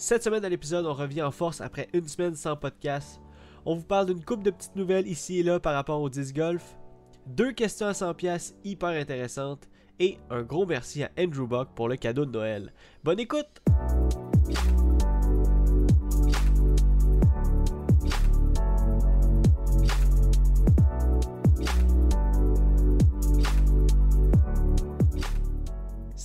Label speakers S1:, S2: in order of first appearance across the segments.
S1: Cette semaine à l'épisode, on revient en force après une semaine sans podcast. On vous parle d'une coupe de petites nouvelles ici et là par rapport au disc golf, deux questions à 100 pièces hyper intéressantes et un gros merci à Andrew Buck pour le cadeau de Noël. Bonne écoute!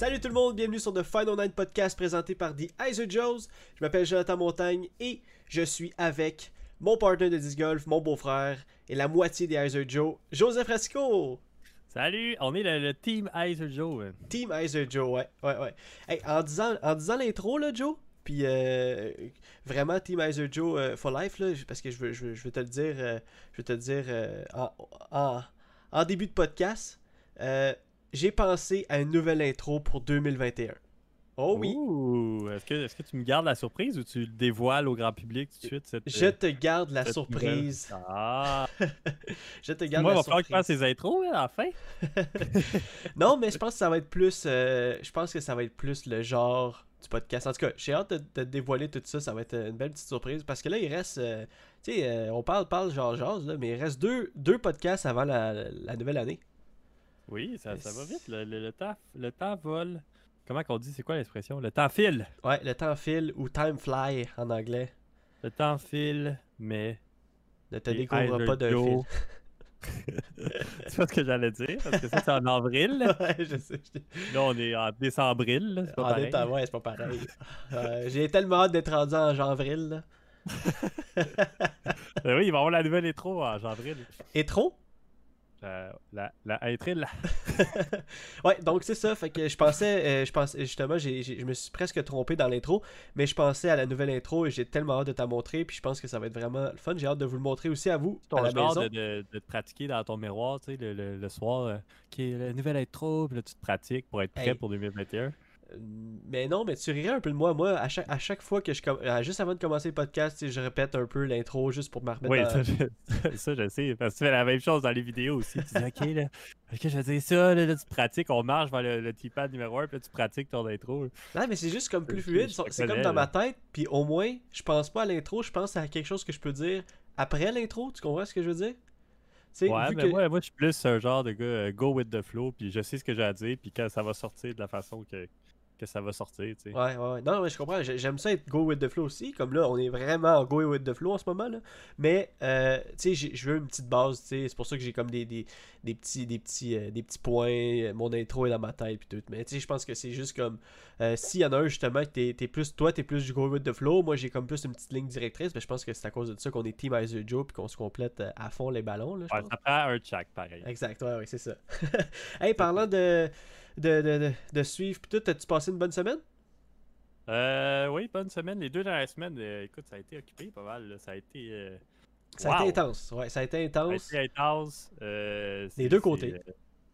S1: Salut tout le monde, bienvenue sur The Final Night Podcast présenté par The Iser Joes. Je m'appelle Jonathan Montagne et je suis avec mon partenaire de disc golf, mon beau-frère et la moitié des Iser Joe, Joseph Rasco.
S2: Salut, on est le, team Iser Joe.
S1: Team Iser Joe, ouais, ouais, ouais. Hey, en disant, en disant l'intro là, Joe, puis euh, vraiment Team Iser Joe euh, for life là, parce que je veux, je veux, te le dire, euh, je veux te le dire en, en, en, début de podcast j'ai pensé à une nouvelle intro pour 2021. Oh oui.
S2: Est-ce que, est que, tu me gardes la surprise ou tu le dévoiles au grand public tout de suite? Cette,
S1: je te garde la surprise.
S2: Ah!
S1: je te garde
S2: Moi,
S1: la
S2: il va falloir que ses intros à la fin.
S1: non, mais je pense que ça va être plus. Euh, je pense que ça va être plus le genre du podcast. En tout cas, j'ai hâte de, de, dévoiler tout ça. Ça va être une belle petite surprise. Parce que là, il reste. Euh, tu sais, euh, on parle, parle genre, genre, là, mais il reste deux, deux podcasts avant la, la nouvelle année.
S2: Oui, ça, ça va vite. Le, le, temps, le temps vole. Comment qu'on dit C'est quoi l'expression? Le temps file.
S1: Ouais, le temps file ou time fly en anglais.
S2: Le temps file, mais.
S1: Ne te découvre pas d'un fil.
S2: c'est pas ce que j'allais dire, parce que ça, c'est en avril.
S1: ouais, je sais.
S2: Là, on est en décembre. C'est pas, pareil.
S1: ouais, c'est pas pareil. euh, J'ai tellement hâte d'être rendu en janvril.
S2: Ben oui, il va y avoir la nouvelle intro en janvril.
S1: Étro?
S2: La, la, la
S1: ouais, donc c'est ça. Fait que je pensais, euh, je pensais justement, je me suis presque trompé dans l'intro, mais je pensais à la nouvelle intro et j'ai tellement hâte de t'en montrer. Puis je pense que ça va être vraiment le fun. J'ai hâte de vous le montrer aussi à vous.
S2: Ton
S1: à la
S2: genre
S1: maison.
S2: De, de, de, te pratiquer dans ton miroir, tu sais, le, le, soir, euh, qui est la nouvelle intro, puis là tu te pratiques pour être prêt pour 2021.
S1: Mais non, mais tu rirais un peu de moi. Moi, à chaque, à chaque fois que je. Juste avant de commencer le podcast, je répète un peu l'intro juste pour me remettre
S2: Oui, ça, je, ça, je sais. Parce que tu fais la même chose dans les vidéos aussi. Tu dis, OK, là, ok, je vais dire ça, là, tu pratiques, on marche vers le, le pad numéro 1, puis là, tu pratiques ton intro.
S1: Non, mais c'est juste comme plus fluide. C'est comme dans ma tête, puis au moins, je pense pas à l'intro, je pense à quelque chose que je peux dire après l'intro. Tu comprends ce que je veux dire?
S2: ouais, mais moi, moi, je suis plus un genre de gars euh, go with the flow, puis je sais ce que j'ai à dire, puis quand ça va sortir de la façon que, que ça va sortir. Tu sais.
S1: Ouais, ouais, Non, mais je comprends. J'aime ça être go with the flow aussi. Comme là, on est vraiment go with the flow en ce moment. là Mais, euh, tu sais, je veux une petite base. tu sais C'est pour ça que j'ai comme des, des, des, petits, des, petits, euh, des petits points. Mon intro est dans ma tête. Puis tout. Mais, tu sais, je pense que c'est juste comme. Euh, S'il y en a un, justement, que t'es es plus. Toi, t'es plus du go with the flow. Moi, j'ai comme plus une petite ligne directrice. Mais je pense que c'est à cause de ça qu'on est Team Joe. Puis qu'on se complète euh, à fond les ballons. Là,
S2: ouais, ça prend un check, pareil.
S1: Exact. Ouais, ouais, c'est ça. hey, parlant de. De, de, de, suivre, puis tout, as-tu passé une bonne semaine?
S2: Euh, oui, bonne semaine. Les deux dernières semaines, euh, écoute, ça a été occupé pas mal. Ça a été. Euh,
S1: ça a été intense. Ouais, ça a été intense.
S2: Ça a été intense. Euh,
S1: des deux côtés.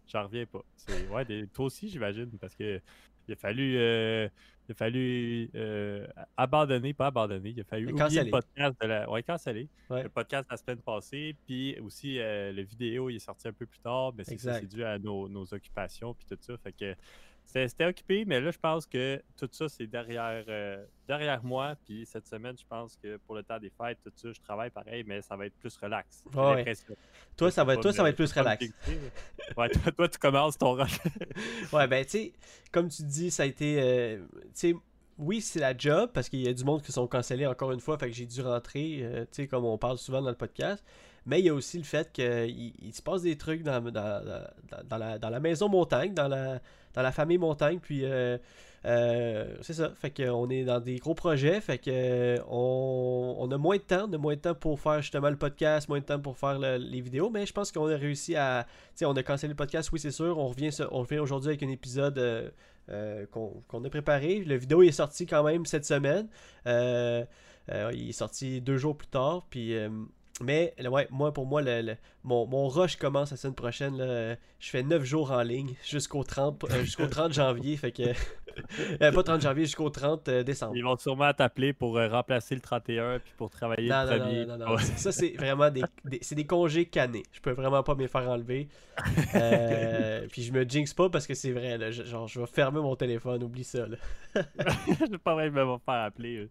S2: J'en reviens pas. Ouais, des... toi aussi, j'imagine, parce que il a fallu, il a fallu abandonner, pas abandonner. Il a fallu oublier le podcast de la. Ouais. Le podcast de la semaine passée. Puis aussi, le vidéo, il est sorti un peu plus tard, mais c'est dû à nos, nos occupations, puis tout ça. Fait que c'était occupé, mais là, je pense que tout ça, c'est derrière, euh, derrière moi. Puis cette semaine, je pense que pour le temps des fêtes, tout ça, je travaille pareil, mais ça va être plus relax.
S1: Toi, ça va, toi, ça va être plus relax.
S2: ouais, toi, tu commences ton rush.
S1: ouais, ben, tu sais, comme tu dis, ça a été. Euh, tu sais, oui, c'est la job, parce qu'il y a du monde qui sont cancellés encore une fois, fait que j'ai dû rentrer, euh, tu sais, comme on parle souvent dans le podcast. Mais il y a aussi le fait qu'il il se passe des trucs dans, la, maison montagne, dans la, famille montagne. Puis euh, euh, c'est ça. Fait qu'on est dans des gros projets. Fait que on, on, a moins de temps. On a moins de temps pour faire justement le podcast, moins de temps pour faire les vidéos. Mais je pense qu'on a réussi à. Tu on a cancellé le podcast, oui, c'est sûr. On revient, revient aujourd'hui avec un épisode. Euh, qu'on a préparé. Le vidéo est sorti quand même cette semaine. il est sorti deux jours plus tard. Puis mais ouais, moi pour moi, le, mon, rush commence la semaine prochaine. Je fais 9 jours en ligne jusqu'au 30, euh, jusqu'au 30 janvier. Fait que Euh, pas 30 janvier jusqu'au 30 euh, décembre.
S2: Ils vont sûrement t'appeler pour euh, remplacer le 31 puis pour travailler
S1: non,
S2: le
S1: premier. Non, non, non, Ça, c'est vraiment des, c'est des congés canés. Je peux vraiment pas me faire enlever. puis je me jinx pas parce que c'est vrai. Là, genre, je vais fermer mon téléphone. Oublie ça. Là.
S2: je vais pas vraiment me faire appeler.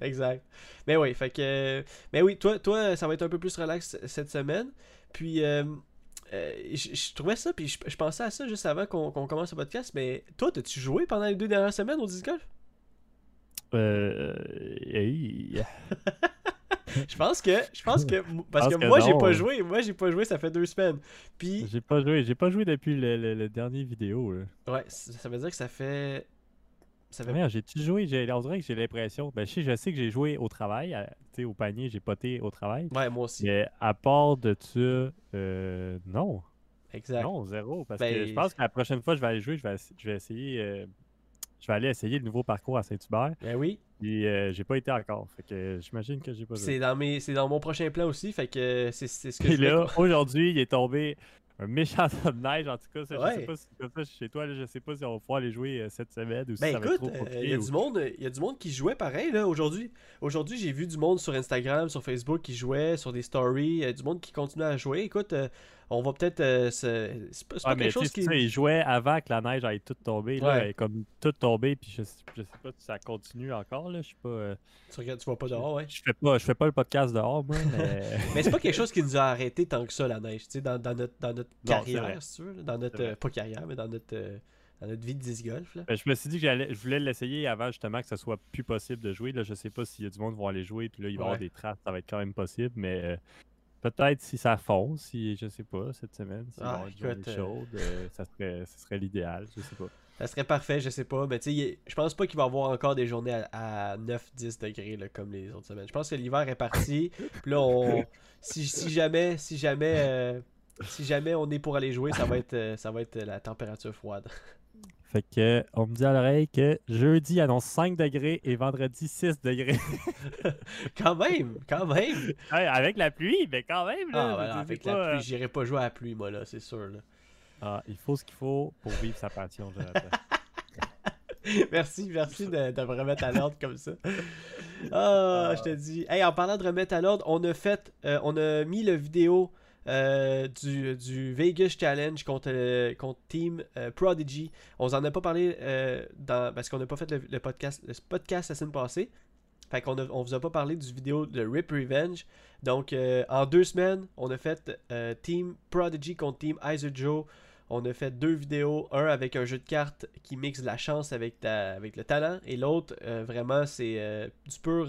S1: exact. Mais oui, fait que. Mais oui, toi, toi, ça va être un peu plus relax cette semaine. Puis. Euh, je, trouvais ça, puis je, pensais à ça juste avant qu'on commence le podcast, mais toi, as-tu joué pendant les deux dernières semaines au disc golf?
S2: Euh.
S1: je pense que. Je pense que. Parce que, moi, j'ai pas joué. Moi, j'ai pas joué, ça fait deux semaines. Puis.
S2: J'ai pas joué. J'ai pas joué depuis le, le, dernier vidéo.
S1: Ouais, ça veut dire que ça fait
S2: ça j'ai-tu joué? J'ai, on dirait que j'ai l'impression. Ben, je sais, je sais que j'ai joué au travail. sais, au panier, j'ai poté au travail.
S1: Ouais, moi aussi.
S2: Mais à part de ça, euh, non.
S1: Exact.
S2: Non, zéro. Parce que ben, je pense que la prochaine fois que je vais aller jouer, je vais, je vais essayer. Euh, je vais aller essayer le nouveau parcours à Saint-Hubert.
S1: Ben oui.
S2: Puis euh, j'ai pas été encore. Fait que j'imagine que j'ai pas joué.
S1: C'est dans, mes, c'est dans mon prochain plan aussi. Fait que c'est, c'est ce que
S2: Et là, aujourd'hui, il est tombé un méchant de neige, en tout cas. Ça,
S1: Je
S2: sais pas si comme ça chez toi, là, je sais pas si on va pouvoir les jouer euh, cette semaine ou si
S1: ben
S2: ça
S1: écoute,
S2: va être trop
S1: il euh, y, a du monde, y a du monde qui jouait pareil là aujourd'hui. Aujourd'hui, j'ai vu du monde sur Instagram, sur Facebook qui jouait, sur des stories, du monde qui continue à jouer. Écoute, euh, on va peut-être euh, se. C'est pas, quelque chose qui.
S2: Ça, il jouait avant que la neige aille toute tomber. Là, comme toute tombée, puis je, je sais pas si ça continue encore. Là, je sais pas. Euh,
S1: tu regardes, tu vois pas dehors, ouais.
S2: Je fais pas, je fais pas le podcast dehors, moi. Mais,
S1: mais c'est pas quelque chose qui nous a arrêté tant que ça, la neige, tu sais, dans, dans, notre, dans notre carrière, si tu veux. Dans notre. Euh, pas carrière, mais dans notre. dans notre vie de disc golf. Là.
S2: Ben, je me suis dit que je voulais l'essayer avant justement que ce soit plus possible de jouer. Là, je sais pas s'il y a du monde qui va aller jouer, puis là, il va y avoir des traces, ça va être quand même possible, mais Peut-être si ça fond, si je sais pas, cette semaine, si ah, va écoute, euh, chaude, euh, ça serait, ça serait l'idéal, je sais pas.
S1: Ça serait parfait, je sais pas, mais tu sais, je pense pas qu'il va y avoir encore des journées à, 9-10 degrés là, comme les autres semaines. Je pense que l'hiver est parti, puis là, on, si, si, jamais, si jamais, euh, si jamais on est pour aller jouer, ça va être, ça va être la température froide.
S2: Fait que on me dit à l'oreille que jeudi annonce 5 degrés et vendredi 6 degrés.
S1: quand même, quand même.
S2: avec la pluie, mais quand même.
S1: Là, ah, avec la pluie, euh, j'irai pas jouer à la pluie, moi, là, c'est sûr. Là.
S2: Ah, il faut ce qu'il faut pour vivre sa passion,
S1: merci, merci de, de, me remettre à l'ordre comme ça. Ah, je te dis. Hey, en parlant de remettre à l'ordre, on a fait, euh, on a mis le vidéo euh, du, Vegas Challenge contre, euh, contre Team euh, Prodigy. On en a pas parlé dans, parce qu'on n'a pas fait le, podcast, le podcast la semaine passée. Fait qu'on on vous a pas parlé du vidéo de Rip Revenge. Donc, en deux semaines, on a fait Team Prodigy contre Team Iser Joe. On a fait deux vidéos, un avec un jeu de cartes qui mixe la chance avec, avec le talent, et l'autre, vraiment, c'est du pur,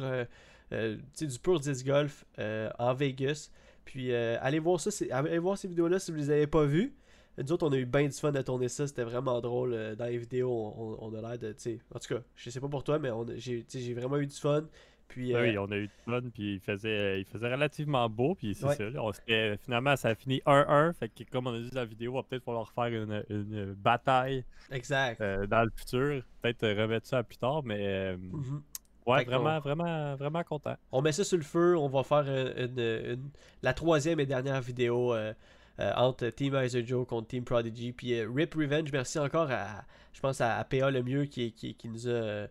S1: du pur disc golf en Vegas. Puis euh, allez voir ça, allez voir ces vidéos-là si vous les avez pas vues. Nous autres, on a eu bien du fun à tourner ça, c'était vraiment drôle. Euh, dans les vidéos, on, a l'air de. En tout cas, je sais pas pour toi, mais j'ai vraiment eu du fun. Puis,
S2: Oui, euh, on a eu du fun, puis il faisait, il faisait relativement beau, puis c'est ça. finalement, ça a fini 1-1, fait que comme on a dit dans la vidéo, on va peut-être falloir faire une, une bataille
S1: exact.
S2: dans le futur. Peut-être remettre ça plus tard, mais mm-hmm. Ouais, vraiment, vraiment, vraiment content.
S1: On met ça sur le feu. On va faire une, la troisième et dernière vidéo euh, euh, entre Team Iser Joe contre Team Prodigy. Puis euh, Rip Revenge, merci encore à, je pense, à, PA le mieux qui, qui, qui nous a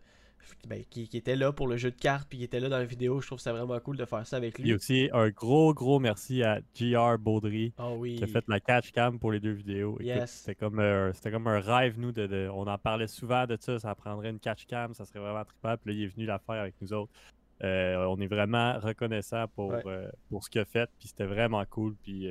S1: ben, qui, était là pour le jeu de cartes puis qui était là dans la vidéo. Je trouve ça vraiment cool de faire ça avec lui.
S2: Et aussi un gros gros merci à JR Baudry
S1: ah
S2: qui a fait la catch cam pour les deux vidéos. C'était comme, euh, comme un rêve, nous, de, on en parlait souvent de ça, ça prendrait une catch cam, ça serait vraiment trippant. Puis là, il est venu la faire avec nous autres. Euh, on est vraiment reconnaissant pour, euh, pour ce qu'il a fait, puis c'était vraiment cool. Puis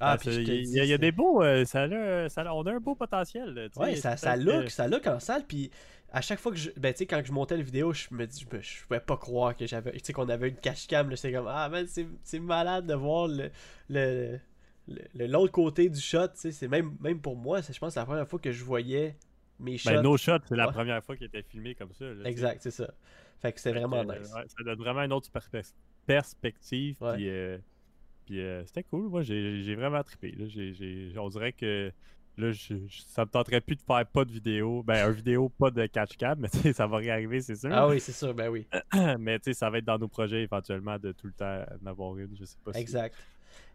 S2: ah, puis il y, a des beaux. ça, ça on a un beau potentiel.
S1: Ouais, ça, ça look, ça look en salle. Puis à chaque fois que je. Ben, tu sais, quand je montais la vidéo, je me dis, je, pouvais pas croire que j'avais. Tu sais, qu'on avait une cache cam, c'est comme, ah, man, c'est malade de voir le. le l'autre côté du shot, tu sais, c'est même, même pour moi, je pense, la première fois que je voyais mes ben, shots.
S2: Ben, nos shots, c'est la première fois qu'ils étaient filmés comme ça.
S1: exact, c'est ça. Fait que c'est vraiment nice.
S2: ça donne vraiment une autre perspective. Puis, euh, puis euh, c'était cool. Moi, j'ai vraiment trippé. Là. on dirait que Là, je, ça me tenterait plus de faire pas de vidéo. Ben, un vidéo, pas de catch cam, mais ça va réarriver, c'est sûr.
S1: Ah oui, c'est sûr, ben oui.
S2: mais tu sais, ça va être dans nos projets éventuellement de tout le temps en avoir une, je sais pas
S1: Exact.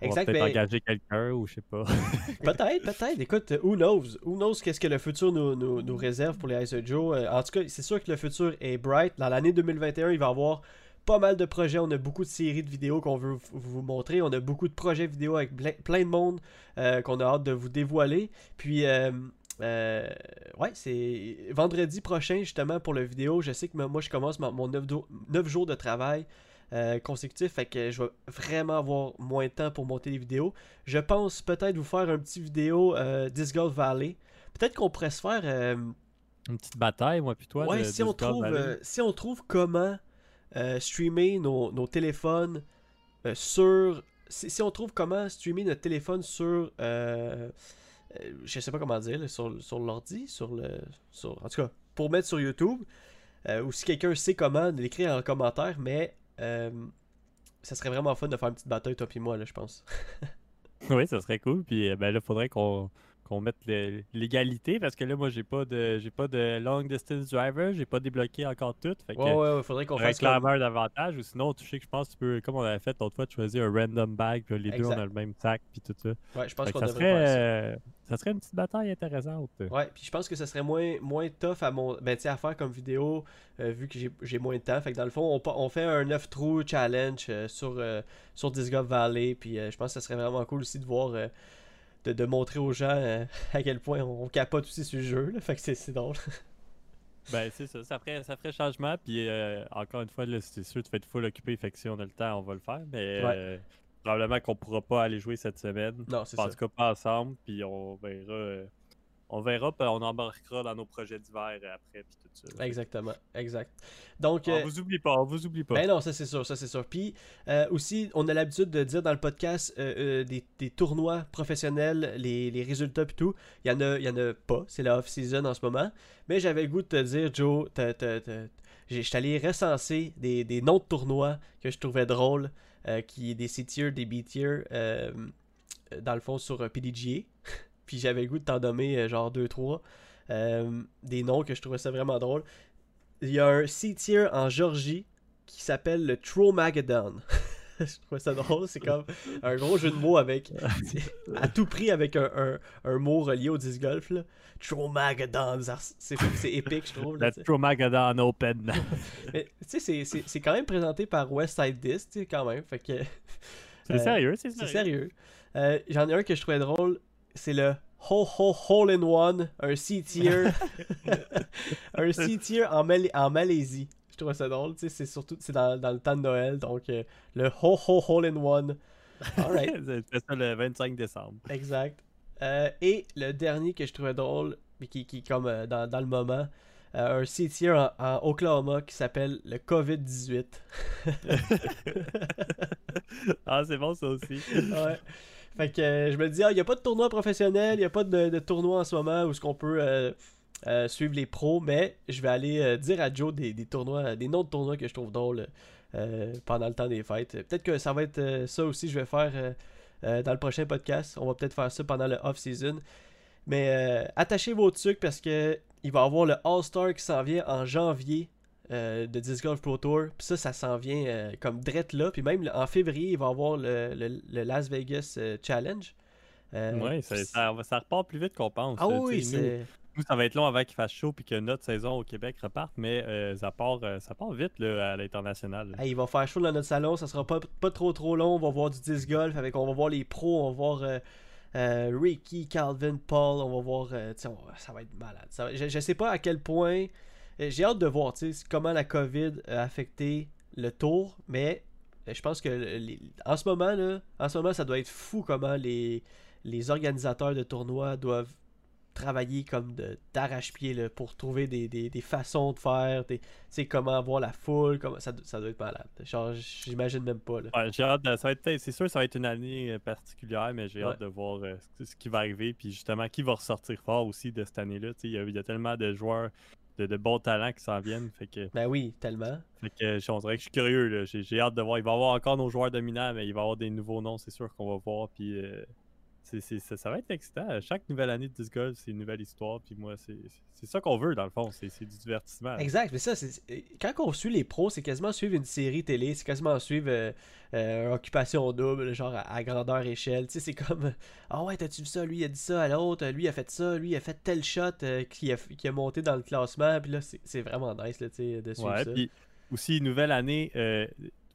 S2: Exact. peut-être engager quelqu'un ou je sais pas.
S1: peut-être, peut-être. Écoute, who knows? Who knows qu'est-ce que le futur nous, nous, réserve pour les Ice Joe? Euh, en tout cas, c'est sûr que le futur est bright. Dans l'année 2021, il va y avoir pas mal de projets. On a beaucoup de séries de vidéos qu'on veut vous montrer. On a beaucoup de projets vidéo avec plein de monde euh, qu'on a hâte de vous dévoiler. Puis, euh, ouais, c'est vendredi prochain, justement, pour la vidéo. Je sais que moi, je commence mon 9 jours de travail. Euh, consécutif, fait que je vais vraiment avoir moins de temps pour monter les vidéos. Je pense peut-être vous faire un petit vidéo euh, Disc Golf Valley. Peut-être qu'on pourrait se faire euh,
S2: une petite bataille, moi puis toi.
S1: Ouais, si, on trouve, si on trouve comment streamer nos, téléphones sur. Si, on trouve comment streamer notre téléphone sur. je sais pas comment dire, sur, sur l'ordi, sur le. Sur, en tout cas, pour mettre sur YouTube. ou si quelqu'un sait comment, l'écrire en commentaire, mais euh, ça serait vraiment fun de faire une petite bataille, toi et moi, là, je pense.
S2: oui, ça serait cool. Puis euh, ben là, faudrait qu'on qu'on mette l'égalité parce que là moi j'ai pas de j'ai pas de long distance driver j'ai pas débloqué encore tout
S1: fait que ouais ouais, faudrait qu'on fasse
S2: clameur davantage ou sinon tu sais que je pense que tu peux comme on avait fait l'autre fois tu choisis un random bag puis les deux on a le même sac puis tout ça.
S1: Ouais je pense qu'on devrait
S2: serait, ça. Euh, ça serait une petite bataille intéressante.
S1: Ouais puis je pense que ça serait moins moins tough à mon ben à faire comme vidéo euh, vu que j'ai moins de temps. Fait que dans le fond on, on fait un 9 trous challenge euh, sur sur Disc Valley puis je pense que ça serait vraiment cool aussi de voir de, montrer aux gens euh, à quel point on, capote aussi ce jeu. Là, fait que c'est drôle.
S2: ben, c'est ça. Ça ferait, ça ferait changement. Puis, euh, encore une fois, c'est sûr, tu vas être full occupé. Fait que si on a le temps, on va le faire. Mais euh, probablement qu'on pourra pas aller jouer cette semaine.
S1: Non, c'est ça.
S2: En tout cas, pas ensemble. Puis, on verra on verra, puis on embarquera dans nos projets d'hiver après, puis tout ça.
S1: Exactement, exact. Donc,
S2: on euh, vous oublie pas, on vous oublie pas.
S1: Ben non, ça c'est sûr, ça c'est sûr. Puis euh, aussi, on a l'habitude de dire dans le podcast euh, des, tournois professionnels, les, résultats puis tout. Il y en a, il y en a pas, c'est la off-season en ce moment. Mais j'avais le goût de te dire, Joe, je suis allé recenser des, des, noms de tournois que je trouvais drôles, qui des C-tier, des B-tier, dans le fond sur PDGA. puis j'avais le goût de t'en nommer euh, genre 2-3. Euh, des noms que je trouvais ça vraiment drôle. Il y a un C-tier en Georgie qui s'appelle le Tromageddon. je trouvais ça drôle, c'est comme un gros jeu de mots avec à tout prix avec un, mot relié au disc golf là. Tromageddon, c'est épique je trouve.
S2: Le Tromageddon Open.
S1: Mais tu sais c'est quand même présenté par Westside Disc quand même, fait que
S2: c'est sérieux, c'est
S1: sérieux. sérieux. J'en ai un que je trouvais drôle, c'est le Ho Ho Hole in One, un C-tier. un C-tier en, en, Malaisie. Je trouve ça drôle, tu sais, c'est surtout c'est dans, dans, le temps de Noël, donc euh, le Ho Ho Hole in One.
S2: Alright. c'est ça le 25 décembre.
S1: Exact. Euh, et le dernier que je trouvais drôle, mais qui, qui comme euh, dans, dans, le moment, un C-tier en, en, Oklahoma qui s'appelle le COVID-18.
S2: ah, c'est bon ça aussi.
S1: ouais. Fait que euh, je me dis, il ah, n'y a pas de tournoi professionnel, il n'y a pas de, tournoi en ce moment où ce qu'on peut euh, euh, suivre les pros, mais je vais aller dire à Joe des, tournois, des noms de tournois que je trouve drôles pendant le temps des fêtes. Peut-être que ça va être ça aussi je vais faire dans le prochain podcast. On va peut-être faire ça pendant le off-season. Mais attachez vos trucs parce que il va y avoir le All-Star qui s'en vient en janvier euh, de Disc Golf Pro Tour. Puis ça, ça s'en vient euh, comme drette là. Puis même en février, il va y avoir le, le, Las Vegas euh, Challenge.
S2: oui, ça, ça, repart plus vite qu'on pense.
S1: Ah oui, c'est.
S2: Nous, ça va être long avant qu'il fasse chaud puis que notre saison au Québec reparte, mais ça, part, ça part vite là, à l'international.
S1: il va faire chaud dans notre salon, ça sera pas, pas trop trop long. On va voir du disc golf, avec, on va voir les pros, on va voir Ricky, Calvin, Paul, on va voir. ça va être malade. je, je sais pas à quel point j'ai hâte de voir comment la COVID a affecté le tour, mais euh, je pense que en ce moment là, en ce moment ça doit être fou comment les, les organisateurs de tournois doivent travailler comme d'arrache-pied pour trouver des, façons de faire, des, comment avoir la foule, comment, ça, ça doit être malade. j'imagine même pas.
S2: J'ai hâte de, ça va être, c'est sûr ça va être une année euh, particulière, mais j'ai hâte de voir ce qui va arriver, puis justement qui va ressortir fort aussi de cette année-là. Il y, a tellement de joueurs de, bons talents qui s'en viennent. Fait que,
S1: ben oui, tellement.
S2: Fait que je, dirait que je suis curieux. J'ai, hâte de voir. Il va y avoir encore nos joueurs dominants, mais il va y avoir des nouveaux noms, c'est sûr qu'on va voir. Puis euh, ça, ça, va être excitant. Chaque nouvelle année de disc golf, c'est une nouvelle histoire. Puis moi, c'est ça qu'on veut, dans le fond. C'est du divertissement.
S1: Exact. Mais ça, quand on suit les pros, c'est quasiment suivre une série télé. C'est quasiment suivre euh, euh, occupation double, genre à, grandeur échelle. Tu sais, c'est comme Ah ouais, t'as-tu vu ça? Lui, il a dit ça à l'autre. Lui, il a fait ça. Lui, il a fait tel shot euh, qui, a, qui a monté dans le classement. Puis là, c'est vraiment nice là, de suivre
S2: ouais,
S1: ça.
S2: Puis aussi, nouvelle année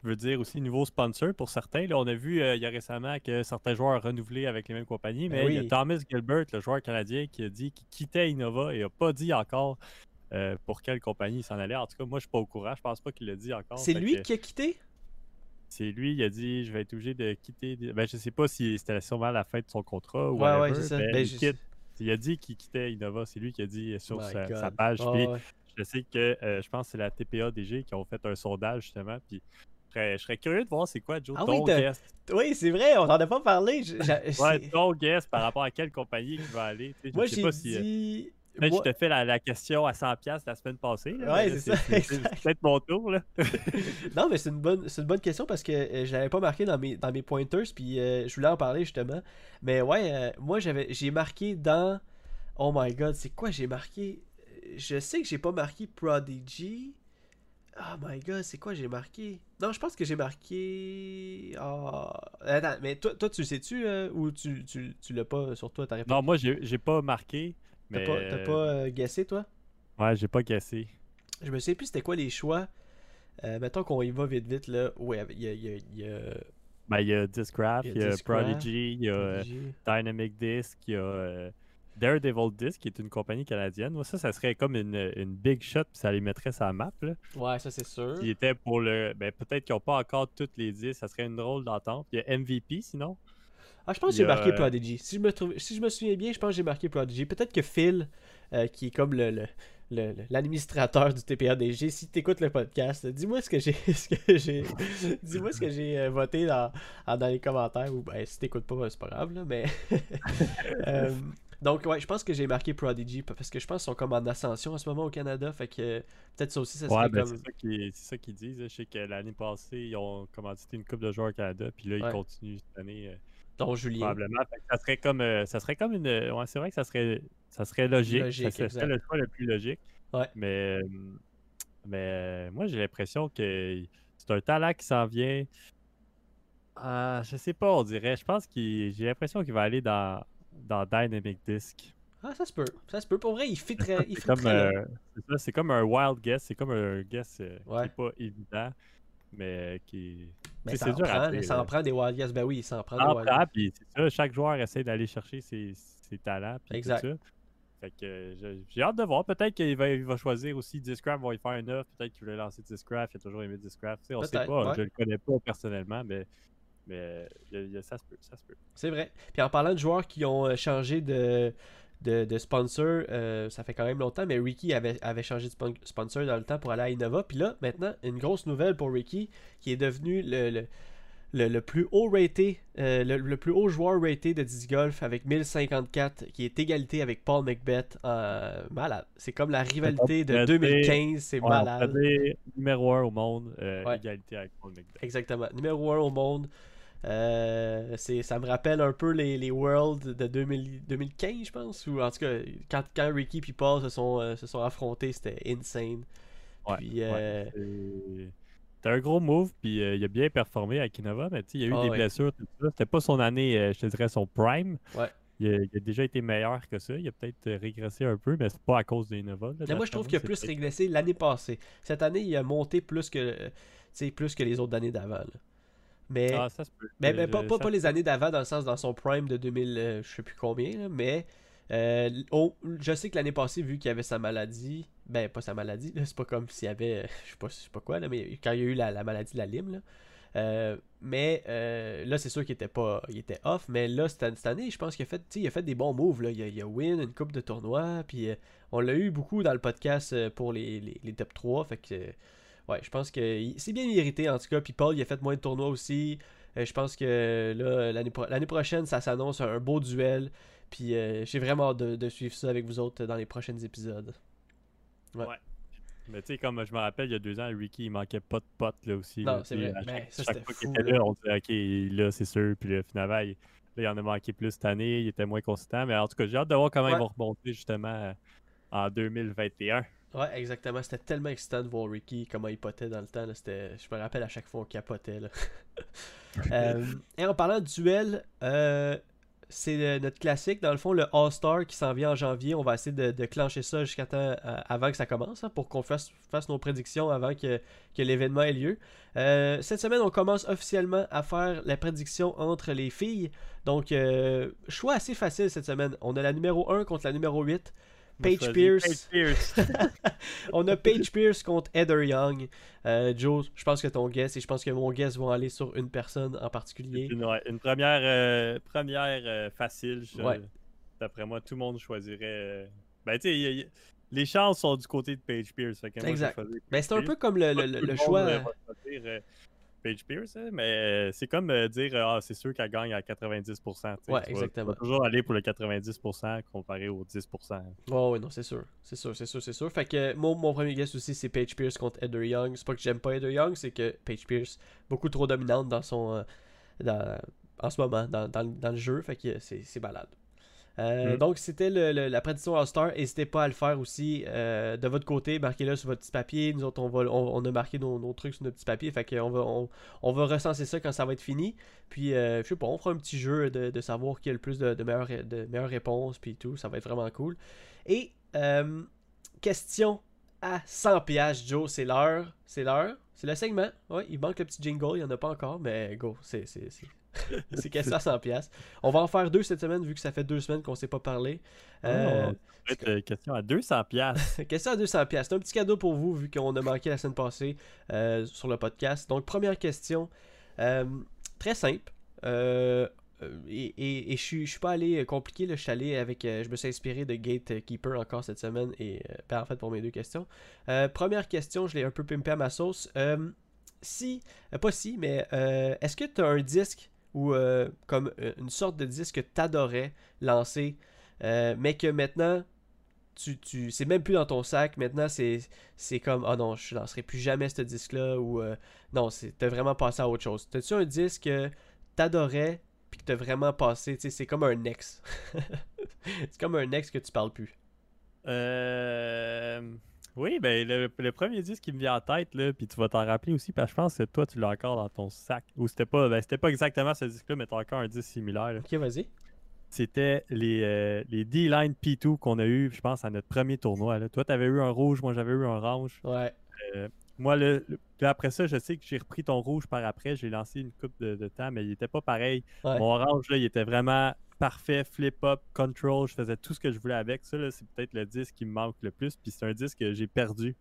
S2: veux dire aussi nouveau sponsor pour certains. Là, on a vu euh, il y a récemment que certains joueurs renouvelé avec les mêmes compagnies, mais il y a Thomas Gilbert, le joueur canadien, qui a dit qu'il quittait Innova et n'a pas dit encore euh, pour quelle compagnie il s'en allait. En tout cas, moi, je suis pas au courant. Je pense pas qu'il l'a dit encore.
S1: C'est lui qui a quitté?
S2: C'est lui, il a dit je vais être obligé de quitter. Ben, je sais pas si c'était sûrement la fin de son contrat ou
S1: ouais, ouais, c'est ça. Ben,
S2: il, a dit qu'il quittait Innova. C'est lui qui a dit sur sa, page. je sais que euh, je pense que c'est la TPA-DG qui ont fait un sondage justement. Puis je serais curieux de voir c'est quoi, Joe, ah ton oui, guest.
S1: Oui, c'est vrai, on n'en a pas parlé.
S2: ouais, ton guest par rapport à quelle compagnie qui va aller.
S1: Moi, j'ai dit...
S2: Euh, je te fais la, question à 100$ la semaine passée.
S1: Ouais, c'est ça.
S2: C'est peut-être mon tour. Là.
S1: non, mais c'est une bonne, une bonne question parce que euh, je l'avais pas marqué dans mes, dans mes pointers, puis euh, je voulais en parler justement. Mais ouais, moi j'avais j'ai marqué dans. Oh my god, c'est quoi j'ai marqué? Je sais que j'ai pas marqué Prodigy. Oh my god, c'est quoi j'ai marqué? Non, je pense que j'ai marqué. Oh... Attends, mais toi, toi tu le sais-tu euh, ou tu, tu, tu l'as pas sur toi ta réponse?
S2: Non, moi j'ai pas marqué. Mais...
S1: T'as pas, pas euh, guessé toi?
S2: Ouais, j'ai pas guessé.
S1: Je me sais plus c'était quoi les choix. Euh, mettons qu'on y va vite vite là. Ouais, il y a. Il y a,
S2: Ben, il y a Discraft, il y a, Prodigy, il y a Dynamic Disc, il y a. Daredevil Disc, qui est une compagnie canadienne. Moi, ça, ça serait comme une, une big shot, puis ça les mettrait sur la map. Là.
S1: Ouais, ça, c'est sûr.
S2: Qui était pour le. Ben, peut-être qu'ils n'ont pas encore toutes les disques, ça serait une drôle d'entente. Il y a MVP sinon.
S1: Ah, je pense que j'ai marqué Prodigy. Si je, me trouve... si je me souviens bien, je pense que j'ai marqué Prodigy. Peut-être que Phil, euh, qui est comme le, l'administrateur du TPADG, si tu écoutes le podcast, dis-moi ce que j'ai dis-moi ce que j'ai euh, voté dans, dans les commentaires ou ben, si t'écoutes pas, c'est pas grave là, mais euh, donc, ouais, je pense que j'ai marqué Prodigy parce que je pense qu'ils sont comme en ascension en ce moment au Canada. Fait que peut-être ça aussi, ça serait
S2: ben,
S1: comme.
S2: C'est ça qu'ils disent. Je sais que l'année passée, ils ont commandité une coupe de joueurs au Canada. Puis là, ils continuent cette année. Euh,
S1: Donc, Julien.
S2: Probablement. ça serait comme, euh, ça serait comme une. Ouais, c'est vrai que ça serait, ça serait logique. ça serait le choix le plus logique.
S1: Ouais.
S2: Mais, mais moi, j'ai l'impression que c'est un talent qui s'en vient. Euh, je sais pas, on dirait. Je pense qu'il. J'ai l'impression qu'il va aller dans dans Dynamic Disc.
S1: Ah, ça se peut. Ça se peut. Pour vrai, il fit très.
S2: c'est comme, euh, c'est comme un wild guess. C'est comme un guess euh, qui n'est pas évident, mais qui.
S1: Mais ça, en prend, ça en prend des wild guess. Ben oui, ça en prend
S2: des wild guess. Puis c'est ça, chaque joueur essaie d'aller chercher ses, ses talents. Exact. Tout ça. Fait que j'ai hâte de voir. Peut-être qu'il va, il va choisir aussi Discraft, va y faire un offre. Peut-être qu'il voulait lancer Discraft. Il a toujours aimé Discraft. on sait pas. Je le connais pas personnellement, mais mais ça se peut, ça se peut.
S1: C'est vrai. Puis en parlant de joueurs qui ont euh, changé de, de, sponsor, euh, ça fait quand même longtemps, mais Ricky avait, avait changé de sponsor dans le temps pour aller à Innova. Puis là, maintenant, une grosse nouvelle pour Ricky, qui est devenu le, le, plus haut raté, euh, le, plus haut joueur raté de disc golf avec 1054, qui est égalité avec Paul McBeth. malade. C'est comme la rivalité de 2015, c'est malade.
S2: Numéro 1 au monde, égalité avec Paul McBeth.
S1: Exactement. Numéro 1 au monde. Euh, ça me rappelle un peu les, les Worlds de 2015, je pense. Ou en tout cas, quand, quand Ricky et Paul se sont, euh, se sont affrontés, c'était insane.
S2: Ouais, puis, euh, C'était un gros move, puis il a bien performé à Kinova, mais il y a eu ah des blessures, tout ça. C'était pas son année, je te dirais, son prime.
S1: Ouais.
S2: Il a, déjà été meilleur que ça. Il a peut-être régressé un peu, mais c'est pas à cause d'Innova.
S1: Moi, je trouve qu'il a plus régressé l'année passée. Cette année, il a monté plus que, plus que les autres années d'avant. Mais,
S2: ah, ça
S1: mais, pas, pas, les années d'avant, dans le sens dans son prime de 2000, euh, je sais plus combien, mais euh, je sais que l'année passée, vu qu'il y avait sa maladie, ben pas sa maladie, c'est pas comme s'il y avait, je sais pas, sais pas quoi, là, mais quand il y a eu la, maladie de la lime, là, euh, mais là, c'est sûr qu'il était pas, il était off, mais là cette, année, je pense qu'il a fait, il a fait des bons moves là. Il a, win une coupe de tournoi, puis on l'a eu beaucoup dans le podcast pour les, les, les top 3, fait que ouais, je pense que c'est bien mérité en tout cas. Puis Paul, il a fait moins de tournois aussi. Euh, je pense que là, l'année, prochaine, ça s'annonce un beau duel. Puis euh, j'ai vraiment hâte de, suivre ça avec vous autres dans les prochains épisodes.
S2: Ouais. Mais tu sais, comme je me rappelle, il y a deux ans, Ricky, il manquait pas de potes là aussi.
S1: Non, c'est vrai. Mais
S2: chaque, fois qu'il était là, on disait, OK, là, c'est sûr. Puis là, finalement, Là, il en a manqué plus cette année, il était moins consistant. Mais en tout cas, j'ai hâte de voir comment ils vont remonter justement en 2021.
S1: Ouais, exactement. C'était tellement excitant de voir Ricky, comment il potait dans le temps. Je me rappelle à chaque fois qu'on capotait. Là. Euh, et en parlant de duel, euh, c'est notre classique. Dans le fond, le All-Star qui s'en vient en janvier. On va essayer de, clencher ça jusqu'à temps euh, avant que ça commence, hein, pour qu'on fasse, fasse, nos prédictions avant que, que l'événement ait lieu. cette semaine, on commence officiellement à faire la prédiction entre les filles. Donc, choix assez facile cette semaine. On a la numéro 1 contre la numéro 8. Page Pierce. on a Page Pierce contre Heather Young. Euh, Joe, je pense que ton guess et je pense que mon guess vont aller sur une personne en particulier.
S2: Une, première, euh, première euh, facile. D'après moi, tout le monde choisirait. Ben, tu sais, les chances sont du côté de Page Pierce.
S1: exact. Ben, c'est un peu comme le, le choix.
S2: Page Pierce, hein, mais euh, c'est comme euh, dire ah, c'est sûr qu'elle gagne à 90%.
S1: Ouais, exactement.
S2: toujours aller pour le 90% comparé au 10%.
S1: Oh, oui, non, c'est sûr. C'est sûr, c'est sûr, c'est sûr. Fait que mon, mon premier guess aussi, c'est Page Pierce contre Heather Young. C'est pas que j'aime pas Heather Young, c'est que Page Pierce, beaucoup trop dominante dans son. Euh, en ce moment, dans, dans, dans le jeu. Fait que c'est balade. Euh, mm. Donc, c'était la prédiction All-Star. N'hésitez pas à le faire aussi euh, de votre côté. Marquez-le sur votre petit papier. Nous autres, on, va, on, a marqué nos, trucs sur notre petit papier. Fait qu'on va, on, va recenser ça quand ça va être fini. Puis, euh, je sais pas, on fera un petit jeu de, savoir qui a le plus de, de, meilleures, de meilleures réponses. Puis tout. Ça va être vraiment cool. Et, question à 100$, Joe. C'est l'heure. C'est l'heure. C'est le segment. Ouais, il manque le petit jingle. Il n'y en a pas encore. Mais go, c'est c'est question à 100$. On va en faire deux cette semaine, vu que ça fait deux semaines qu'on ne s'est pas parlé.
S2: Oh, euh, euh, question à 200$.
S1: question à 200$. C'est un petit cadeau pour vous, vu qu'on a manqué la semaine passée euh, sur le podcast. Donc, première question. très simple. et, et, je suis, suis pas allé compliqué, je suis allé avec. je me suis inspiré de Gatekeeper encore cette semaine et ben, en fait pour mes deux questions. première question, je l'ai un peu pimpé à ma sauce. si, pas si, mais est-ce que tu as un disque ou euh, comme euh, une sorte de disque que tu adorais lancer, euh, mais que maintenant, tu, tu c'est même plus dans ton sac. Maintenant, c'est, c'est comme, oh non, je lancerai plus jamais ce disque-là, ou non, t'as vraiment passé à autre chose. T'as-tu un disque que t'adorais, puis que t'as vraiment passé, tu sais, c'est comme un ex. c'est comme un ex que tu parles plus.
S2: Euh. Oui, ben le, premier disque qui me vient en tête, là, puis tu vas t'en rappeler aussi, parce que je pense que toi, tu l'as encore dans ton sac. Ou c'était pas, ben, c'était pas exactement ce disque-là, mais t'as encore un disque similaire.
S1: Ok, vas-y.
S2: C'était les, euh, les D-Line P2 qu'on a eu, je pense, à notre premier tournoi. Là. Toi, t'avais eu un rouge, moi j'avais eu un orange.
S1: Ouais.
S2: Euh, moi, le, après ça, je sais que j'ai repris ton rouge par après. J'ai lancé une coupe de, temps, mais il était pas pareil. Mon orange, là, il était vraiment parfait, flip-up, control, je faisais tout ce que je voulais avec. Ça, c'est peut-être le disque qui me manque le plus. Puis c'est un disque que j'ai perdu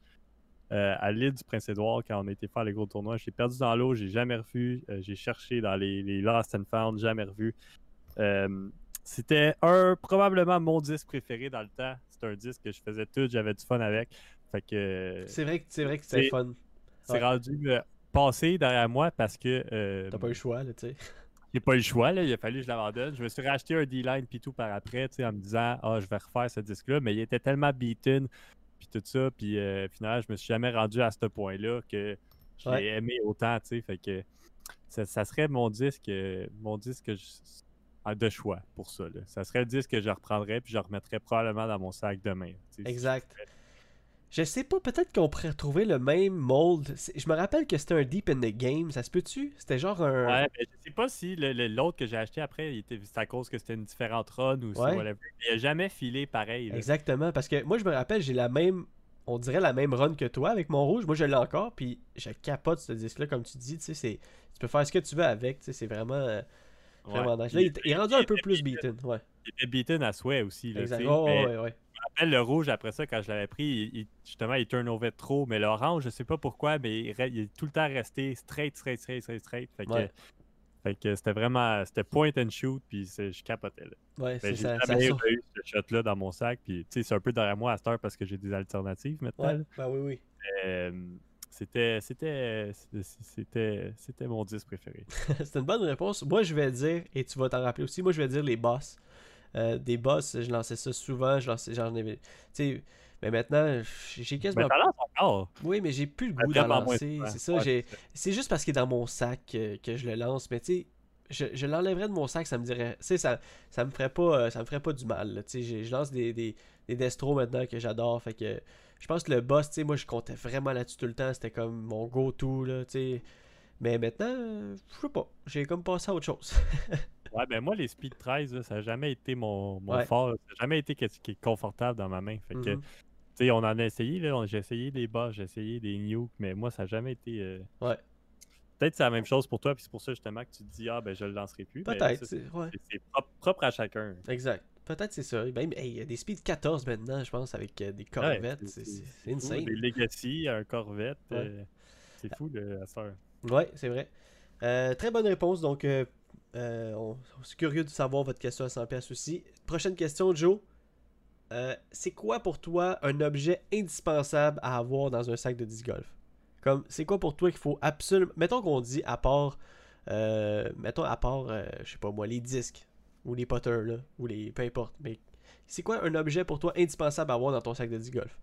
S2: euh, à l'île du Prince-Édouard quand on a été faire les gros tournois. J'ai perdu dans l'eau, j'ai jamais revu. Euh, j'ai cherché dans les, les, Lost and Found, jamais revu. Euh, c'était un probablement mon disque préféré dans le temps. C'était un disque que je faisais tout, j'avais du fun avec. Fait que.
S1: C'est vrai que c'est vrai que c'était fun.
S2: C'est rendu passé derrière moi parce que.
S1: T'as pas eu le choix, là, tu sais.
S2: J'ai pas eu le choix, là. il a fallu que je l'abandonne. Je me suis racheté un D-Line puis tout par après, en me disant Ah, je vais refaire ce disque-là, mais il était tellement beaten, puis tout ça, puis euh, finalement, je me suis jamais rendu à ce point-là que je l'ai aimé autant, tu sais. Fait que ça, serait mon disque, mon disque de choix pour ça. Là. Ça serait le disque que je reprendrais puis je remettrais probablement dans mon sac demain.
S1: Exact. Je sais pas, peut-être qu'on pourrait retrouver le même mold. Je me rappelle que c'était un Deep in the Game, ça se peut-tu? C'était genre un.
S2: Ouais, mais je sais pas si l'autre que j'ai acheté après, c'était à cause que c'était une différente run ou ouais. whatever. Il a jamais filé pareil.
S1: Exactement, parce que moi je me rappelle, j'ai la même. On dirait la même run que toi avec mon rouge. Moi je l'ai encore, puis je capote ce disque-là, comme tu dis. Tu sais, tu peux faire ce que tu veux avec. Tu sais, c'est vraiment. Là, il, est rendu un peu plus beaten. Ouais.
S2: Il était beaten à souhait aussi. Là,
S1: exact. Oh, ouais, ouais
S2: rappelle le rouge après ça, quand je l'avais pris, il, justement, il turnovait trop. Mais l'orange, je sais pas pourquoi, mais il, est tout le temps resté straight, straight, straight, straight, straight. Fait que, c'était vraiment, c'était point and shoot, puis je capotais là.
S1: Ouais,
S2: ben,
S1: c'est ça.
S2: J'ai jamais eu ce shot-là dans mon sac, puis tu sais, c'est un peu derrière moi à cette heure parce que j'ai des alternatives maintenant.
S1: Ouais, bah oui, oui.
S2: Euh, c'était, c'était, c'était, c'était mon 10 préféré.
S1: c'est une bonne réponse. Moi, je vais dire, et tu vas t'en rappeler aussi, moi, je vais dire les boss. Euh, des boss, je lançais ça souvent, j'en ai. Tu sais, mais maintenant, j'ai quasiment.
S2: Mais encore.
S1: Oui, mais j'ai plus le goût d'en lancer. C'est ça. C'est juste parce qu'il est dans mon sac que, je le lance. Mais tu sais, je, je l'enlèverais de mon sac, ça me dirait. Tu sais, ça, ça me ferait pas. Ça me ferait pas du mal. Tu sais, je lance des, des, des destros maintenant que j'adore. Fait que je pense que le boss, tu sais, moi je comptais vraiment là-dessus tout le temps. C'était comme mon go-to, là, tu sais. Mais maintenant, je sais pas. J'ai comme passé à autre chose.
S2: ouais, ben moi, les Speed 13, ça n'a jamais été mon, mon fort. Ça n'a jamais été ce qui est confortable dans ma main. Fait que, mm-hmm. tu sais, on en a essayé, là. J'ai essayé des boss, j'ai essayé des new, mais moi, ça n'a jamais été. Euh,
S1: ouais.
S2: Peut-être que c'est la même chose pour toi, puis c'est pour ça justement que tu te dis, ah, ben je le lancerai plus.
S1: Peut-être. C'est
S2: propre, à chacun.
S1: Exact. Peut-être c'est ça. Ben, il y a des Speed 14 maintenant, je pense, avec euh, des Corvettes. c'est insane.
S2: Des Legacy, un Corvette. Euh, c'est fou, le, la sœur.
S1: Ouais, c'est vrai. Euh, très bonne réponse. Donc, on, on est curieux de savoir votre question à 100$ aussi. Prochaine question, Joe. c'est quoi pour toi un objet indispensable à avoir dans un sac de disc golf? Comme, c'est quoi pour toi qu'il faut absolument. Mettons qu'on dit à part. mettons à part, je sais pas moi, les disques ou les potters, là, ou les. peu importe. Mais c'est quoi un objet pour toi indispensable à avoir dans ton sac de disc golf?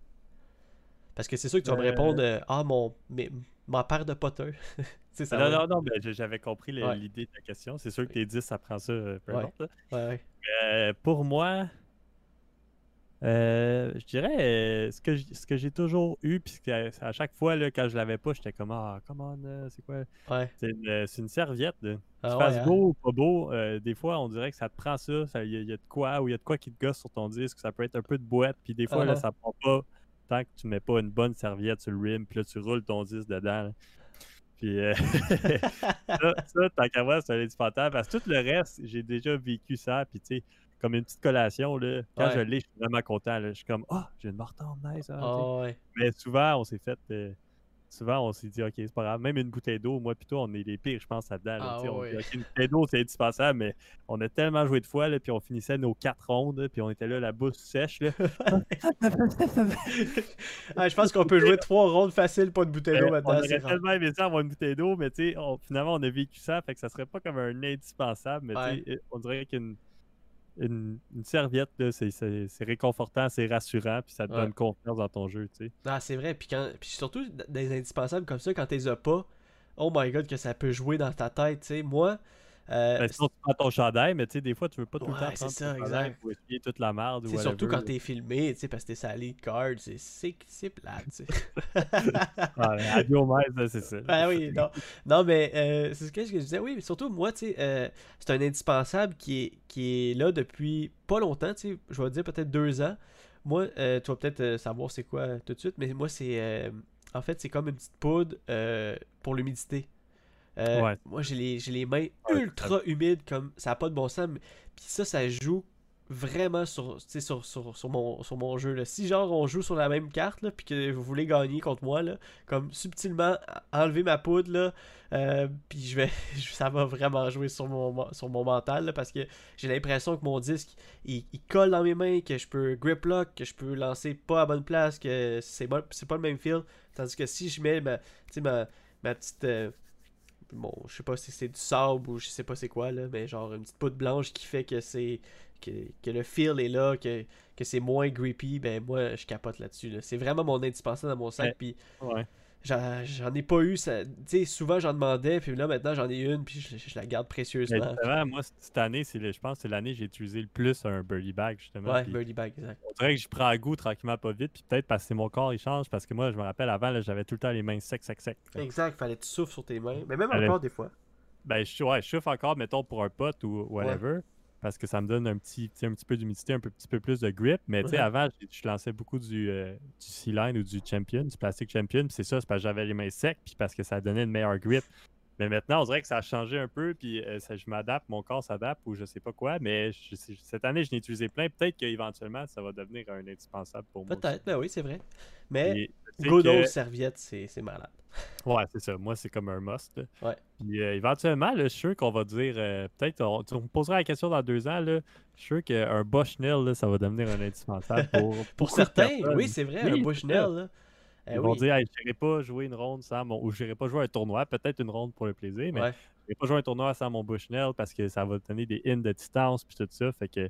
S1: Parce que c'est sûr que tu vas me euh. répondre euh, Ah, mon. Mais, ma paire de potters.
S2: ça non, non, non, mais j'avais compris l'idée de la question. C'est sûr que tes 10, ça prend ça, euh, peu importe.
S1: Ouais,
S2: ouais. pour moi, euh, je dirais euh, ce que ce que j'ai toujours eu, puis à chaque fois là, quand je l'avais pas, j'étais comme Ah, comment c'est quoi? C'est une, serviette. Là. Ah, tu hein? beau ou pas beau, euh, des fois on dirait que ça te prend ça. Il y, a de quoi ou il y a de quoi qui te gosse sur ton disque. Ça peut être un peu de boîte, puis des fois là, uh-huh. ça prend pas tant que tu mets pas une bonne serviette sur le rim, puis là tu roules ton disque dedans. Puis ça, ça, tant qu'à voir, c'est indispensable. Parce que tout le reste, j'ai déjà vécu ça. Puis tu sais, comme une petite collation. Là. Quand je l'ai, je suis vraiment content. Là. Je suis comme, ah, oh, j'ai une Morton, nice. Hein,
S1: ah,
S2: Mais souvent, on s'est fait. Euh, souvent, on s'est dit, OK, c'est pas grave. Même une bouteille d'eau, moi, plutôt, on est les pires, je pense, là-dedans.
S1: Ah,
S2: on une bouteille d'eau, c'est indispensable, mais on a tellement joué de fois, là, puis on finissait nos quatre rondes, puis on était là, la bouche sèche. Là.
S1: ah, je pense qu'on peut jouer trois rondes faciles pour une bouteille d'eau maintenant.
S2: On aurait tellement aimé ça avoir une bouteille d'eau, mais tu sais, finalement, on a vécu ça, fait que ça serait pas comme un indispensable, mais on dirait qu'une une, serviette, c'est réconfortant, c'est rassurant, puis ça te donne confiance dans ton jeu, tu sais.
S1: Ah, c'est vrai, puis, quand, puis surtout des indispensables comme ça, quand t'es as pas, oh my god, que ça peut jouer dans ta tête, tu sais. Moi,
S2: euh, ben, sinon, tu prends ton chandail, mais tu sais, des fois, tu veux pas tout le temps
S1: prendre ça, exact.
S2: pour toute la merde.
S1: C'est surtout quand t'es filmé, tu sais, parce que t'es sa lead card, c'est plate, tu sais.
S2: ouais, c'est ça.
S1: Ah oui, non. non mais euh, c'est ce que je disais. Oui, mais surtout, moi, tu sais, euh, c'est un indispensable qui est, qui est là depuis pas longtemps, tu sais, je vais dire peut-être deux ans. Moi, tu vas peut-être savoir c'est quoi tout de suite, mais moi, c'est. en fait, c'est comme une petite poudre pour l'humidité. Euh, moi, j'ai les, les, mains ultra humides, comme ça n'a pas de bon sens. Puis ça, ça joue vraiment sur, sur, sur, sur, mon, sur mon jeu. Là. Si genre on joue sur la même carte, là, puis que vous voulez gagner contre moi, là, comme subtilement enlever ma poudre, là, euh, puis je vais, ça va vraiment jouer sur mon, sur mon mental, parce que j'ai l'impression que mon disque, il, colle dans mes mains, que je peux grip lock, que je peux lancer pas à bonne place, que c'est pas, pas le même feel. Tandis que si je mets ma, ma, ma petite... Euh, bon, je sais pas si c'est du sable ou je sais pas c'est quoi, là, mais genre une petite poudre blanche qui fait que c'est. Que, que, le feel est là, que, que c'est moins grippy, ben moi je capote là-dessus. C'est vraiment mon indispensable dans mon sac.
S2: Ouais.
S1: J'en ai pas eu. Ça... sais souvent, j'en demandais, puis là, maintenant, j'en ai une, puis je, la garde précieusement.
S2: moi, cette année, je pense que c'est l'année que j'ai utilisé le plus un birdie bag, justement.
S1: Ouais, birdie bag, exact.
S2: On dirait que je prends à goût tranquillement, pas vite, puis peut-être parce que mon corps, il change, parce que moi, je me rappelle, avant, j'avais tout le temps les mains secs, secs, secs.
S1: Exact, fallait que tu souffles sur tes mains. Mais même encore, des fois.
S2: Ben, je, ouais, je souffle encore, mettons, pour un pote ou whatever parce que ça me donne un petit, un petit peu d'humidité, un petit peu plus de grip. Mais tu sais, avant, je, lançais beaucoup du, euh, du C-Line ou du Champion, du plastique Champion. c'est ça, c'est parce que j'avais les mains secs, puis parce que ça donnait une meilleure grip. Mais maintenant, on dirait que ça a changé un peu, puis euh, ça, je m'adapte, mon corps s'adapte ou je sais pas quoi. Mais cette année, je n'ai utilisé plein. Peut-être qu'éventuellement, ça va devenir un indispensable pour moi.
S1: Peut-être, ben oui, c'est vrai. Mais good que... serviette, c'est malade.
S2: Ouais, c'est ça. Moi, c'est comme un must.
S1: Ouais.
S2: Puis euh, éventuellement, je suis sûr qu'on va dire. Euh, peut-être, on, me posera la question dans deux ans. Là, je suis sûr qu'un Bushnell, ça va devenir un indispensable pour.
S1: pour certains, oui, c'est vrai, un Bushnell.
S2: Eh Ils vont dire, je n'irai pas jouer une ronde sans mon. Ou je n'irai pas jouer un tournoi, peut-être une ronde pour le plaisir, mais je n'irai pas jouer un tournoi sans mon Bushnell parce que ça va donner des in de distance puis tout ça. Fait que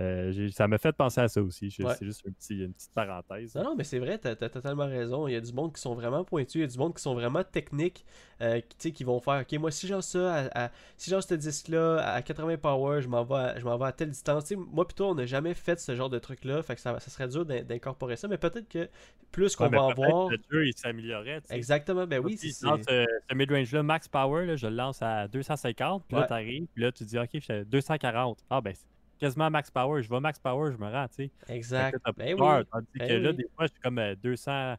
S2: euh, ça m'a fait penser à ça aussi. C'est juste une petite parenthèse.
S1: Non, non, mais c'est vrai, tu as, totalement raison. Il y a du monde qui sont vraiment pointus, il y a du monde qui sont vraiment techniques, euh, qui, qui vont faire Ok, moi, si j'ai ça, à, si j'ai ce disque-là à 80 power, je m'en vais, à, je vais à telle distance. moi, plutôt, on n'a jamais fait ce genre de truc-là, fait que ça, ça serait dur d'incorporer ça, mais peut-être que plus qu'on va en voir.
S2: Le jeu, il s'améliorerait.
S1: Exactement, ben oui.
S2: Si dans ce, ce mid-range-là, max power, là, je le lance à 250, puis là, tu arrives, puis là, tu dis Ok, je fais 240. Ah, ben, quasiment max power. Je vais max power, je me rends, tu sais.
S1: Exact.
S2: Ben oui. Tandis ben que là, des fois, je suis comme 280,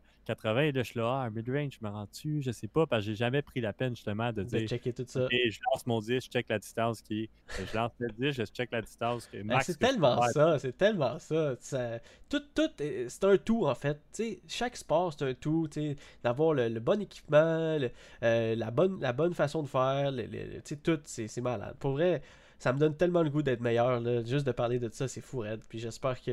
S2: euh, là, je suis là, ah, mid-range, je me rends dessus, je sais pas, parce que j'ai jamais pris la peine, justement, de, dire.
S1: checker tout ça.
S2: Et je lance mon disque, je check la distance qui est. Je lance le disque, je check la distance qui est
S1: ben, max. c'est tellement ça, c'est tellement ça. Tout, tout, c'est un tout, en fait. Tu sais, chaque sport, c'est un tout, tu sais, d'avoir le, bon équipement, euh, la, bonne, la bonne façon de faire, tu sais, tout, c'est malade. Pour vrai, ça me donne tellement le goût d'être meilleur. Là. Juste de parler de ça, c'est fou, Red. Puis j'espère que.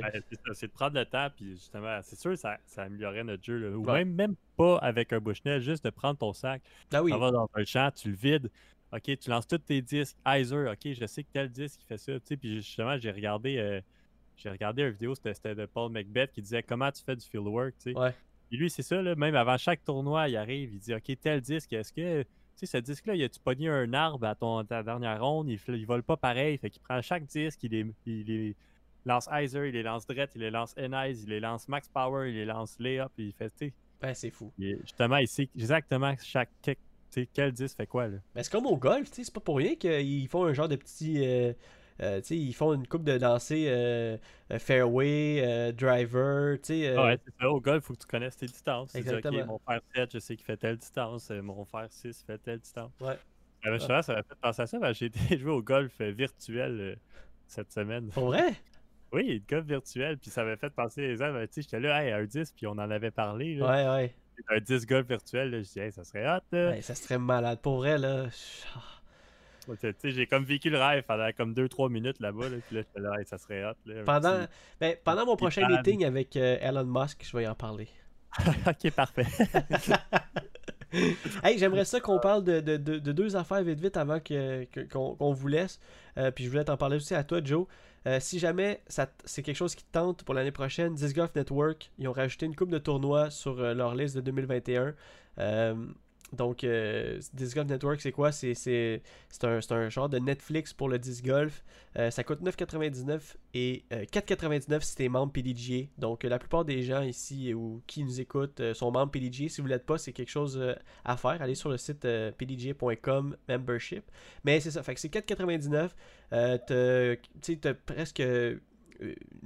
S2: c'est de prendre le temps, puis justement, c'est sûr que ça, ça améliorerait notre jeu. Ou même, même pas avec un Bushnell, juste de prendre ton sac.
S1: Ah oui.
S2: Tu vas dans un champ, tu le vides. OK, tu lances tous tes disques. Heiser, OK, je sais que tel disque qui fait ça. Tu sais, puis justement, j'ai regardé, euh, j'ai regardé une vidéo, c'était de Paul Macbeth qui disait comment tu fais du fieldwork. Tu sais.
S1: Ouais.
S2: Et lui, c'est ça, là, même avant chaque tournoi, il arrive, il dit OK, tel disque, est-ce que sais, ce disque-là, il a-tu pogné un arbre à ton, ta dernière ronde, il, il vole pas pareil, fait qu'il prend chaque disque, il les, il lance Heiser, il les lance Dredd, il les lance Enize, il les lance Max Power, il les lance Layup, il fait, tu.
S1: Ben, c'est fou.
S2: justement, il sait exactement chaque, quel disque fait quoi, là.
S1: Ben, c'est comme au golf, tu sais, c'est pas pour rien qu'ils font un genre de petit. Euh, euh, ils font une coupe de danser euh, euh, fairway, driver.
S2: Ah ouais, c'est ça. Au golf, il faut que tu connaisses tes distances. Exactement. mon frère 7, je sais qu'il fait telle distance. mon frère 6 fait telle distance.
S1: Ouais.
S2: Ah, ça m'a fait penser à ça. J'ai été jouer au golf virtuel cette semaine.
S1: Pour vrai?
S2: Oui, golf virtuel. Puis ça m'a fait penser les ben, tu sais, j'étais là, hey, un 10, puis on en avait parlé.
S1: Là. Ouais, ouais.
S2: Un 10 golf virtuel, là, je disais, ça serait hot. Là.
S1: ça serait malade. Pour vrai, là.
S2: J'ai comme vécu le rêve pendant comme 2-3 minutes là-bas. Là, puis là, là ça serait hot. Là,
S1: pendant, ben, pendant mon prochain meeting avec euh, Elon Musk, je vais y en parler.
S2: ok, parfait.
S1: hey, j'aimerais ça qu'on parle de, de, de, deux affaires vite vite avant qu'on que, vous laisse. Euh, puis je voulais t'en parler aussi à toi, Joe. Euh, si jamais c'est quelque chose qui te tente pour l'année prochaine, Disc Golf Network, ils ont rajouté une coupe de tournois sur leur liste de 2021. Donc, euh, Disc Golf Network, c'est quoi? C'est un, un, genre de Netflix pour le disc golf. Euh, ça coûte 9,99 et 4,99 euh, si tu es membre PDGA. Donc, la plupart des gens ici ou qui nous écoutent sont membres PDGA. Si vous l'êtes pas, c'est quelque chose à faire. Allez sur le site pdga.com membership. Mais c'est ça, fait que c'est 4,99. tu as presque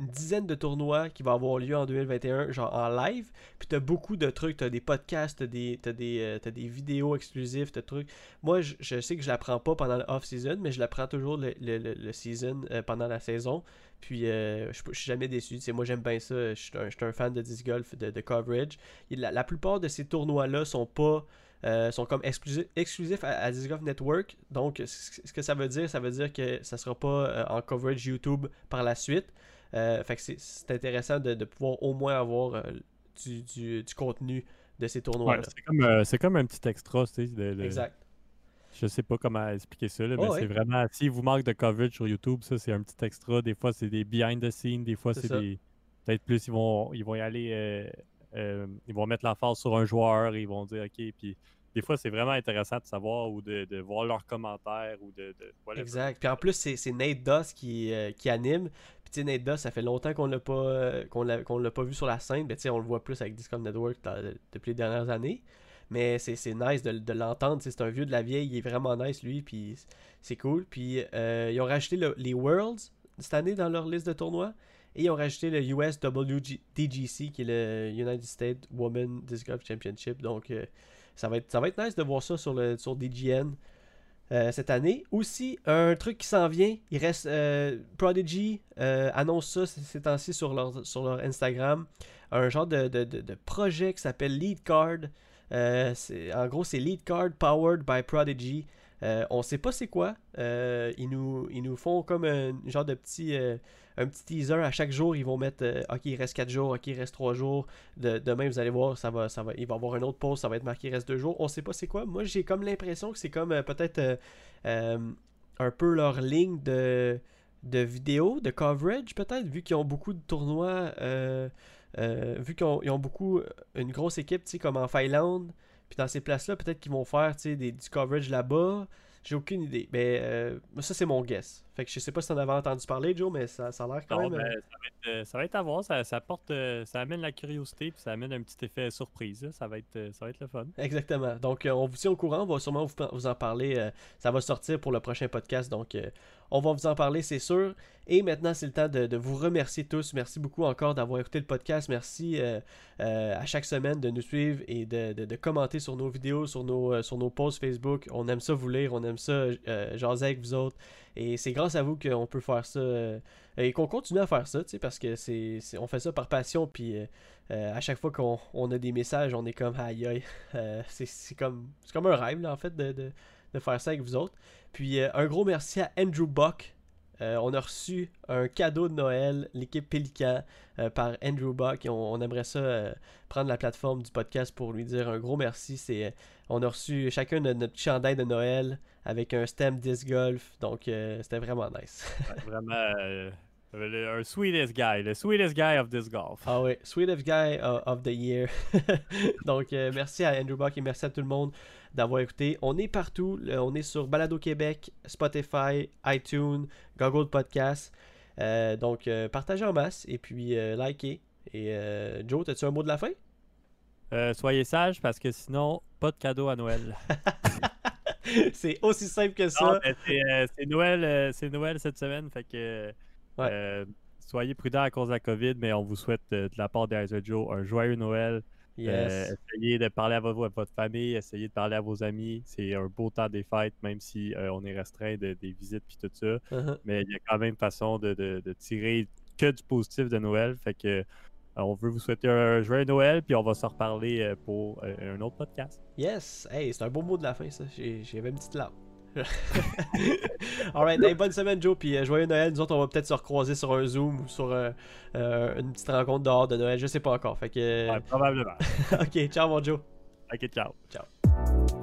S1: une dizaine de tournois qui vont avoir lieu en 2021, genre en live. Puis tu as beaucoup de trucs, tu as des podcasts, tu as, des, des, euh, des vidéos exclusives, tu trucs. Moi, je, sais que je la prends pas pendant le off-season, mais je la prends toujours le, le, season euh, pendant la saison. Puis euh, je, suis jamais déçu. c'est moi, j'aime bien ça. Je suis un, fan de disc golf, de, coverage. la, plupart de ces tournois-là sont pas. sont comme exclusifs, à, Disc Golf Network. Donc, ce que ça veut dire, ça veut dire que ça sera pas en coverage YouTube par la suite. Euh, fait que c'est intéressant de, pouvoir au moins avoir euh, du, contenu de ces tournois
S2: euh, c'est comme, un petit extra, tu sais.
S1: exact.
S2: Je sais pas comment expliquer ça, mais c'est vraiment. Si vous manque de coverage sur YouTube, ça c'est un petit extra. Des fois, c'est des behind the scenes, des fois, c'est des. Peut-être plus, ils vont, ils vont y aller. ils vont mettre force sur un joueur, ils vont dire OK, puis des fois, c'est vraiment intéressant de savoir ou de, voir leurs commentaires ou de.
S1: exact. Puis en plus, c'est Nate Doss qui, qui anime. Puis Nate Doss, ça fait longtemps qu'on l'a pas euh, qu'on l'a pas vu sur la scène. Mais on le voit plus avec Discord Network depuis les dernières années. Mais c'est nice de, l'entendre. C'est un vieux de la vieille. Il est vraiment nice, lui. Puis c'est cool. Puis euh, ils ont rajouté les Worlds cette année dans leur liste de tournois. Et ils ont rajouté le USWDGC, qui est le United States Women Disc Championship. Donc, euh, ça, va être, ça va être nice de voir ça sur, le, sur DGN. Euh, cette année. Aussi, un truc qui s'en vient, il reste euh, Prodigy euh, annonce ça ces temps-ci sur leur, sur leur Instagram. Un genre de, de, projet qui s'appelle Lead Card. en gros, c'est Lead Card Powered by Prodigy. on sait pas c'est quoi. ils, nous, ils nous font comme un genre de petit un petit teaser à chaque jour. Ils vont mettre euh, OK, il reste 4 jours, OK, il reste 3 jours. demain, vous allez voir, ça va, ça va, il va y avoir un autre pause, ça va être marqué il reste 2 jours. On sait pas c'est quoi. Moi, j'ai comme l'impression que c'est comme euh, peut-être euh, un peu leur ligne de. vidéos, de coverage peut-être, vu qu'ils ont beaucoup de tournois, vu qu'ils ont, beaucoup, une grosse équipe, tu comme en Finlande, puis dans ces places-là, peut-être qu'ils vont faire, des, du coverage là-bas. J'ai aucune idée. Mais euh, ça, c'est mon guess. Fait que je sais pas si t'en avais entendu parler, Joe, mais ça, ça a l'air quand même.
S2: Ben, euh, ça, va être, euh, ça, va être, à voir. Ça, ça porte, ça amène la curiosité puis ça amène un petit effet surprise. Ça va être, ça va être le fun.
S1: Exactement. Donc, on vous tient au courant. On va sûrement vous, vous en parler. ça va sortir pour le prochain podcast. Donc, on va vous en parler, c'est sûr. Et maintenant, c'est le temps de, vous remercier tous. Merci beaucoup encore d'avoir écouté le podcast. Merci euh, euh, à chaque semaine de nous suivre et de, commenter sur nos vidéos, sur nos, euh, sur nos posts Facebook. On aime ça vous lire, on aime ça jaser avec vous autres. Et c'est grâce à vous qu'on peut faire ça et qu'on continue à faire ça, parce que c'est, on fait ça par passion. Puis à chaque fois qu'on a des messages, on est comme aïe aïe. c'est, comme, c'est comme un rêve, en fait, de, de faire ça avec vous autres. Puis euh, un gros merci à Andrew Buck. Euh, on a reçu un cadeau de Noël, l'équipe Pélican, euh, par Andrew Buck. On, aimerait ça prendre la plateforme du podcast pour lui dire un gros merci. C'est, on a reçu chacun notre chandail de Noël avec un stem disc golf. Donc c'était vraiment nice.
S2: vraiment un sweetest guy, le sweetest guy of this golf.
S1: Ah oui, sweetest guy of, the year. Donc merci à Andrew Buck et merci à tout le monde d'avoir écouté. On est partout. On est sur Balado Québec, Spotify, iTunes, Google Podcast. Euh, donc, euh, partagez en masse et puis euh, likez. Et Joe, as-tu un mot de la fin?
S2: soyez sages parce que sinon, pas de cadeau à Noël.
S1: c'est aussi simple que ça.
S2: c'est Noël, c'est Noël cette semaine, fait que soyez prudents à cause de la COVID, mais on vous souhaite de la part d'Aiza Joe un joyeux Noël. Euh, essayez de parler à votre, famille, essayez de parler à vos amis. C'est un beau temps des fêtes, même si euh, on est restreint de, des visites et tout ça. Uh-huh. Mais il y a quand même façon de, tirer que du positif de Noël. Fait que euh, on veut vous souhaiter un joyeux Noël, puis on va se reparler pour un autre podcast.
S1: Yes! Hey, c'est un beau mot de la fin, ça. J'avais une petite larme. Alright, bonne semaine Joe, puis euh, joyeux Noël. Nous autres, on va peut-être se recroiser sur un Zoom ou sur euh, euh, une petite rencontre dehors de Noël, je sais pas encore. Fait que...
S2: probablement.
S1: ok, ciao mon Joe.
S2: Ok, ciao.
S1: Ciao.